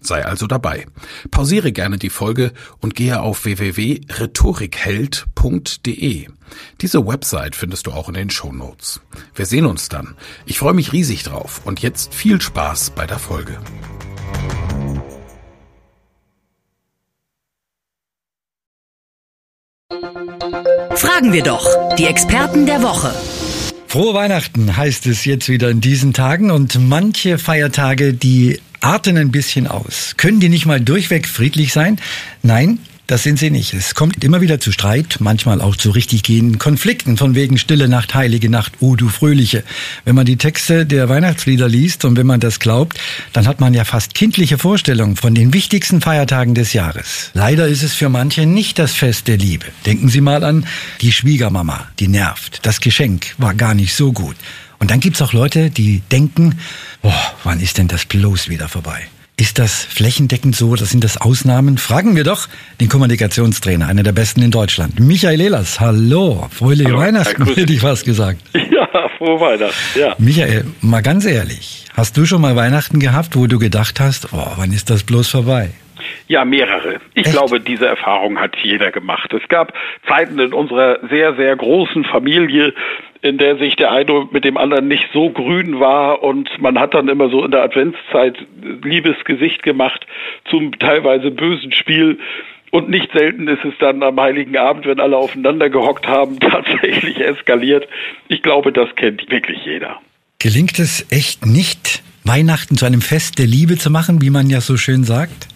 Sei also dabei. Pausiere gerne die Folge und gehe auf www.rhetorikheld.de. Diese Website findest du auch in den Show Notes. Wir sehen uns dann. Ich freue mich riesig drauf und jetzt viel Spaß bei der Folge. Fragen wir doch die Experten der Woche. Frohe Weihnachten heißt es jetzt wieder in diesen Tagen und manche Feiertage, die arten ein bisschen aus. Können die nicht mal durchweg friedlich sein? Nein, das sind sie nicht. Es kommt immer wieder zu Streit, manchmal auch zu richtig gehenden Konflikten, von wegen Stille Nacht, Heilige Nacht, oh du Fröhliche. Wenn man die Texte der Weihnachtslieder liest und wenn man das glaubt, dann hat man ja fast kindliche Vorstellungen von den wichtigsten Feiertagen des Jahres. Leider ist es für manche nicht das Fest der Liebe. Denken Sie mal an die Schwiegermama, die nervt. Das Geschenk war gar nicht so gut. Und dann gibt's auch Leute, die denken, oh, wann ist denn das bloß wieder vorbei? Ist das flächendeckend so oder sind das Ausnahmen? Fragen wir doch den Kommunikationstrainer, einer der besten in Deutschland. Michael Ehlers, hallo, fröhliche hallo, Weihnachten, hätte ich fast gesagt. Ja, frohe Weihnachten, ja. Michael, mal ganz ehrlich, hast du schon mal Weihnachten gehabt, wo du gedacht hast, oh, wann ist das bloß vorbei? Ja, mehrere. Ich Echt? glaube, diese Erfahrung hat jeder gemacht. Es gab Zeiten in unserer sehr, sehr großen Familie, in der sich der eine mit dem anderen nicht so grün war und man hat dann immer so in der Adventszeit liebes Gesicht gemacht zum teilweise bösen Spiel. Und nicht selten ist es dann am Heiligen Abend, wenn alle aufeinander gehockt haben, tatsächlich eskaliert. Ich glaube, das kennt wirklich jeder. Gelingt es echt nicht, Weihnachten zu einem Fest der Liebe zu machen, wie man ja so schön sagt?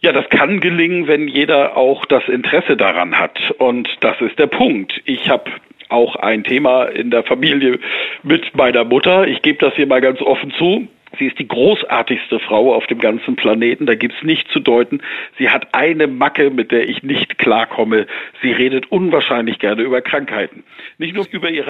Ja, das kann gelingen, wenn jeder auch das Interesse daran hat. Und das ist der Punkt. Ich habe auch ein Thema in der Familie mit meiner Mutter. Ich gebe das hier mal ganz offen zu. Sie ist die großartigste Frau auf dem ganzen Planeten, da gibt's nicht zu deuten. Sie hat eine Macke, mit der ich nicht klarkomme. Sie redet unwahrscheinlich gerne über Krankheiten. Nicht nur über ihre